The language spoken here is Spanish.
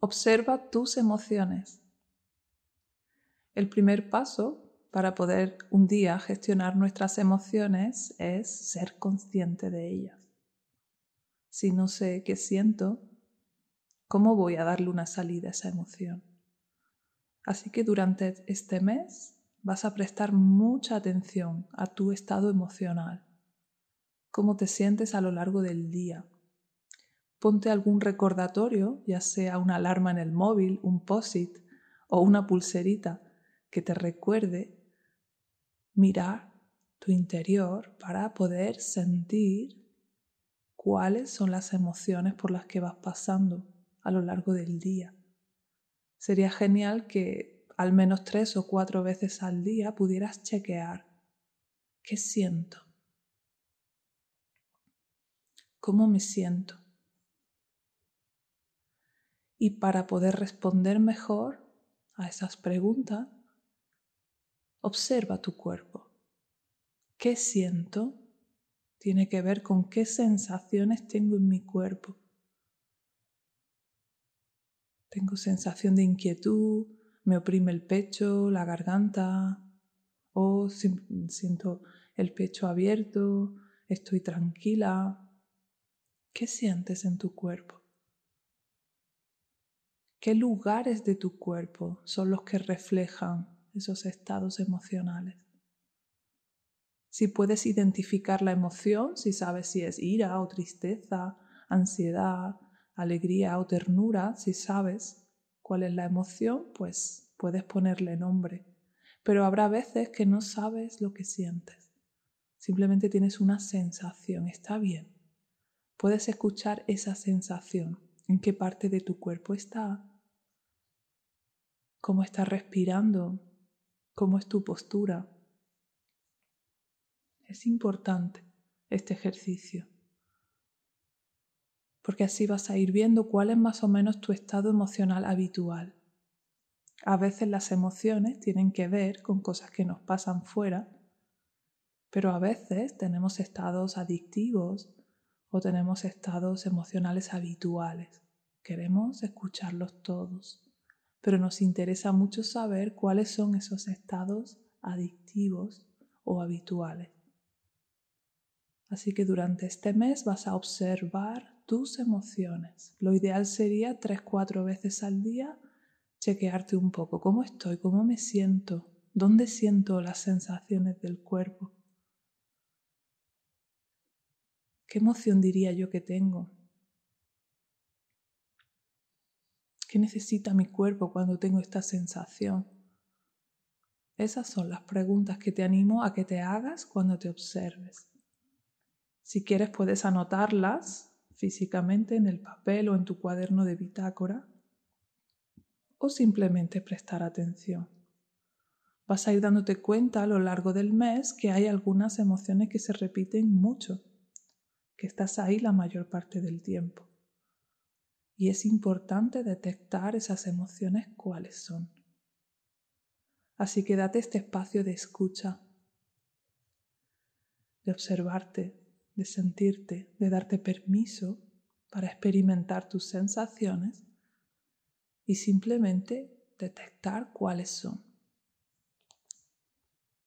Observa tus emociones. El primer paso para poder un día gestionar nuestras emociones es ser consciente de ellas. Si no sé qué siento, ¿cómo voy a darle una salida a esa emoción? Así que durante este mes vas a prestar mucha atención a tu estado emocional, cómo te sientes a lo largo del día. Ponte algún recordatorio, ya sea una alarma en el móvil, un POSIT o una pulserita que te recuerde mirar tu interior para poder sentir cuáles son las emociones por las que vas pasando a lo largo del día. Sería genial que al menos tres o cuatro veces al día pudieras chequear qué siento, cómo me siento. Y para poder responder mejor a esas preguntas, observa tu cuerpo. ¿Qué siento? Tiene que ver con qué sensaciones tengo en mi cuerpo. Tengo sensación de inquietud, me oprime el pecho, la garganta, o siento el pecho abierto, estoy tranquila. ¿Qué sientes en tu cuerpo? ¿Qué lugares de tu cuerpo son los que reflejan esos estados emocionales? Si puedes identificar la emoción, si sabes si es ira o tristeza, ansiedad, alegría o ternura, si sabes cuál es la emoción, pues puedes ponerle nombre. Pero habrá veces que no sabes lo que sientes. Simplemente tienes una sensación, está bien. Puedes escuchar esa sensación, en qué parte de tu cuerpo está, cómo estás respirando, cómo es tu postura. Es importante este ejercicio porque así vas a ir viendo cuál es más o menos tu estado emocional habitual. A veces las emociones tienen que ver con cosas que nos pasan fuera, pero a veces tenemos estados adictivos o tenemos estados emocionales habituales. Queremos escucharlos todos, pero nos interesa mucho saber cuáles son esos estados adictivos o habituales. Así que durante este mes vas a observar tus emociones. Lo ideal sería tres, cuatro veces al día chequearte un poco cómo estoy, cómo me siento, dónde siento las sensaciones del cuerpo. ¿Qué emoción diría yo que tengo? ¿Qué necesita mi cuerpo cuando tengo esta sensación? Esas son las preguntas que te animo a que te hagas cuando te observes. Si quieres puedes anotarlas físicamente en el papel o en tu cuaderno de bitácora o simplemente prestar atención. Vas a ir dándote cuenta a lo largo del mes que hay algunas emociones que se repiten mucho, que estás ahí la mayor parte del tiempo. Y es importante detectar esas emociones cuáles son. Así que date este espacio de escucha, de observarte, de sentirte, de darte permiso para experimentar tus sensaciones y simplemente detectar cuáles son.